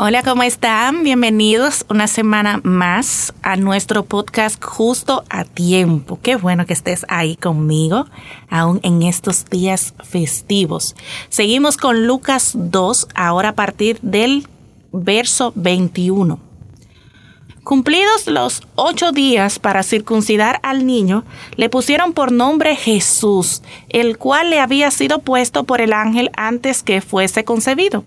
Hola, ¿cómo están? Bienvenidos una semana más a nuestro podcast justo a tiempo. Qué bueno que estés ahí conmigo, aún en estos días festivos. Seguimos con Lucas 2, ahora a partir del verso 21. Cumplidos los ocho días para circuncidar al niño, le pusieron por nombre Jesús, el cual le había sido puesto por el ángel antes que fuese concebido.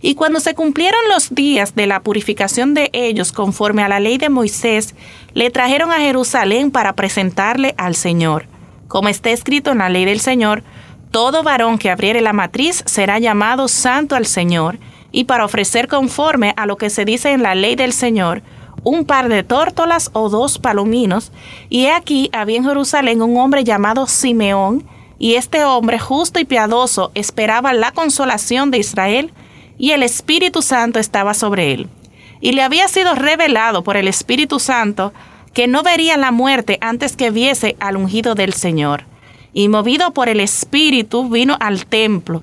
Y cuando se cumplieron los días de la purificación de ellos conforme a la ley de Moisés, le trajeron a Jerusalén para presentarle al Señor. Como está escrito en la ley del Señor, todo varón que abriere la matriz será llamado santo al Señor, y para ofrecer conforme a lo que se dice en la ley del Señor, un par de tórtolas o dos palominos, y he aquí había en Jerusalén un hombre llamado Simeón, y este hombre justo y piadoso esperaba la consolación de Israel, y el Espíritu Santo estaba sobre él. Y le había sido revelado por el Espíritu Santo que no vería la muerte antes que viese al ungido del Señor. Y movido por el Espíritu vino al templo,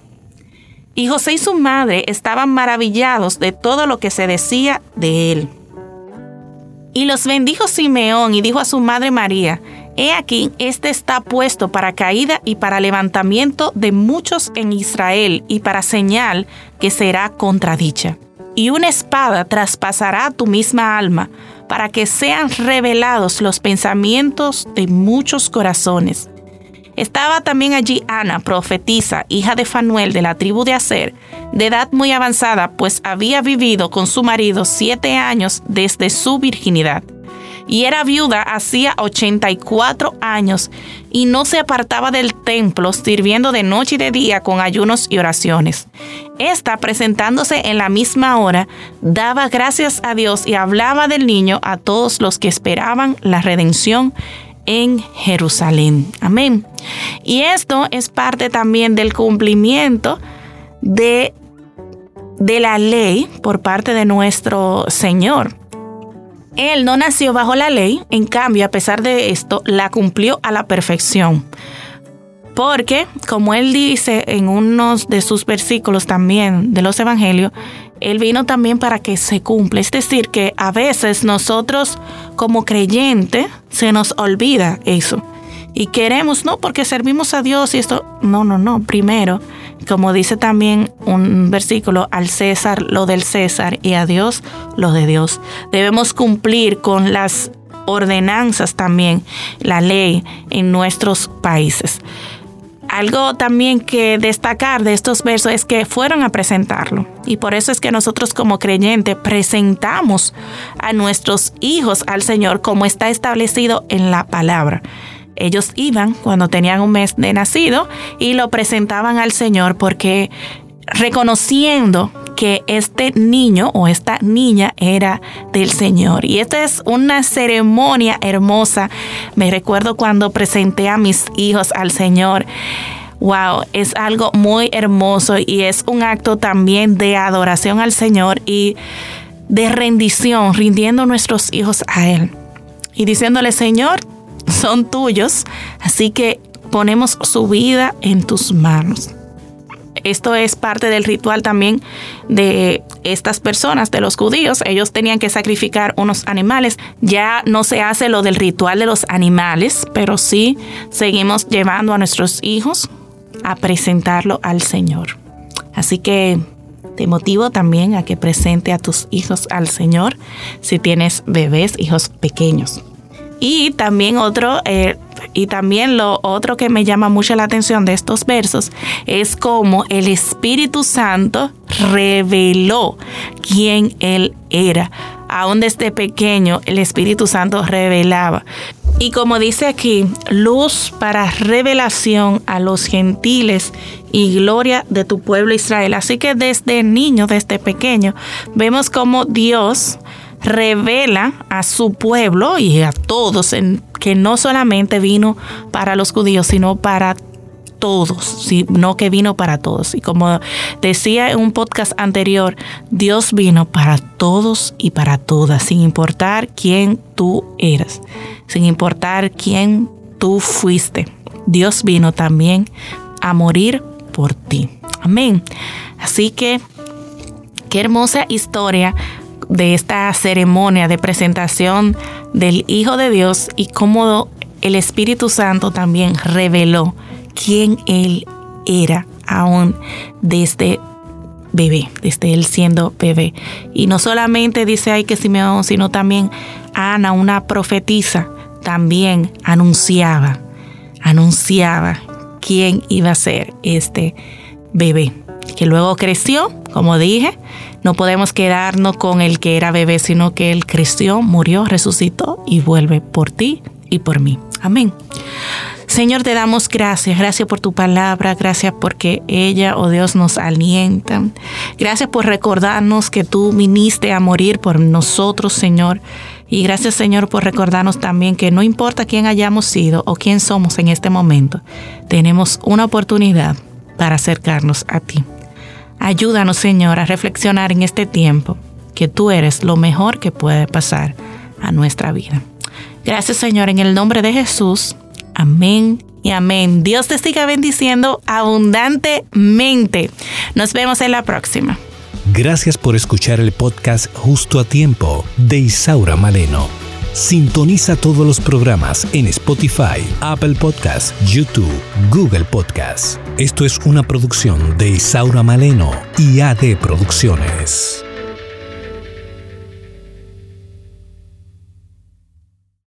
Y José y su madre estaban maravillados de todo lo que se decía de él. Y los bendijo Simeón y dijo a su madre María, He aquí, este está puesto para caída y para levantamiento de muchos en Israel y para señal que será contradicha. Y una espada traspasará tu misma alma, para que sean revelados los pensamientos de muchos corazones. Estaba también allí Ana, profetisa, hija de Fanuel de la tribu de Aser, de edad muy avanzada, pues había vivido con su marido siete años desde su virginidad. Y era viuda hacía 84 años y no se apartaba del templo, sirviendo de noche y de día con ayunos y oraciones. Esta, presentándose en la misma hora, daba gracias a Dios y hablaba del niño a todos los que esperaban la redención en Jerusalén. Amén. Y esto es parte también del cumplimiento de, de la ley por parte de nuestro Señor. Él no nació bajo la ley, en cambio, a pesar de esto, la cumplió a la perfección. Porque, como él dice en unos de sus versículos también de los evangelios, él vino también para que se cumpla. Es decir, que a veces nosotros como creyentes se nos olvida eso. Y queremos, no, porque servimos a Dios y esto, no, no, no. Primero, como dice también un versículo, al César lo del César y a Dios lo de Dios. Debemos cumplir con las ordenanzas también, la ley en nuestros países. Algo también que destacar de estos versos es que fueron a presentarlo. Y por eso es que nosotros como creyentes presentamos a nuestros hijos al Señor como está establecido en la palabra. Ellos iban cuando tenían un mes de nacido y lo presentaban al Señor porque reconociendo que este niño o esta niña era del Señor. Y esta es una ceremonia hermosa. Me recuerdo cuando presenté a mis hijos al Señor. Wow, es algo muy hermoso y es un acto también de adoración al Señor y de rendición, rindiendo nuestros hijos a Él. Y diciéndole, Señor, son tuyos, así que ponemos su vida en tus manos. Esto es parte del ritual también de estas personas, de los judíos. Ellos tenían que sacrificar unos animales. Ya no se hace lo del ritual de los animales, pero sí seguimos llevando a nuestros hijos a presentarlo al Señor. Así que te motivo también a que presente a tus hijos al Señor si tienes bebés, hijos pequeños. Y también otro, eh, Y también lo otro que me llama mucho la atención de estos versos es cómo el Espíritu Santo reveló quién Él era. Aún desde pequeño el Espíritu Santo revelaba. Y como dice aquí, luz para revelación a los gentiles y gloria de tu pueblo Israel. Así que desde niño, desde pequeño, vemos cómo Dios revela a su pueblo y a todos en, que no solamente vino para los judíos, sino para todos, sino que vino para todos. Y como decía en un podcast anterior, Dios vino para todos y para todas, sin importar quién tú eras, sin importar quién tú fuiste. Dios vino también a morir por ti. Amén. Así que, qué hermosa historia de esta ceremonia de presentación del Hijo de Dios y cómo el Espíritu Santo también reveló quién Él era aún desde bebé, desde él siendo bebé. Y no solamente dice ahí que Simeón, sino también Ana, una profetisa, también anunciaba, anunciaba quién iba a ser este bebé, que luego creció, como dije, no podemos quedarnos con el que era bebé, sino que él creció, murió, resucitó y vuelve por ti y por mí. Amén. Señor, te damos gracias, gracias por tu palabra, gracias porque ella, oh Dios, nos alienta. Gracias por recordarnos que tú viniste a morir por nosotros, Señor. Y gracias, Señor, por recordarnos también que no importa quién hayamos sido o quién somos en este momento, tenemos una oportunidad para acercarnos a ti. Ayúdanos, Señor, a reflexionar en este tiempo que tú eres lo mejor que puede pasar a nuestra vida. Gracias, Señor, en el nombre de Jesús. Amén y amén. Dios te siga bendiciendo abundantemente. Nos vemos en la próxima. Gracias por escuchar el podcast Justo a Tiempo de Isaura Maleno. Sintoniza todos los programas en Spotify, Apple Podcasts, YouTube, Google Podcasts. Esto es una producción de Isaura Maleno y AD Producciones.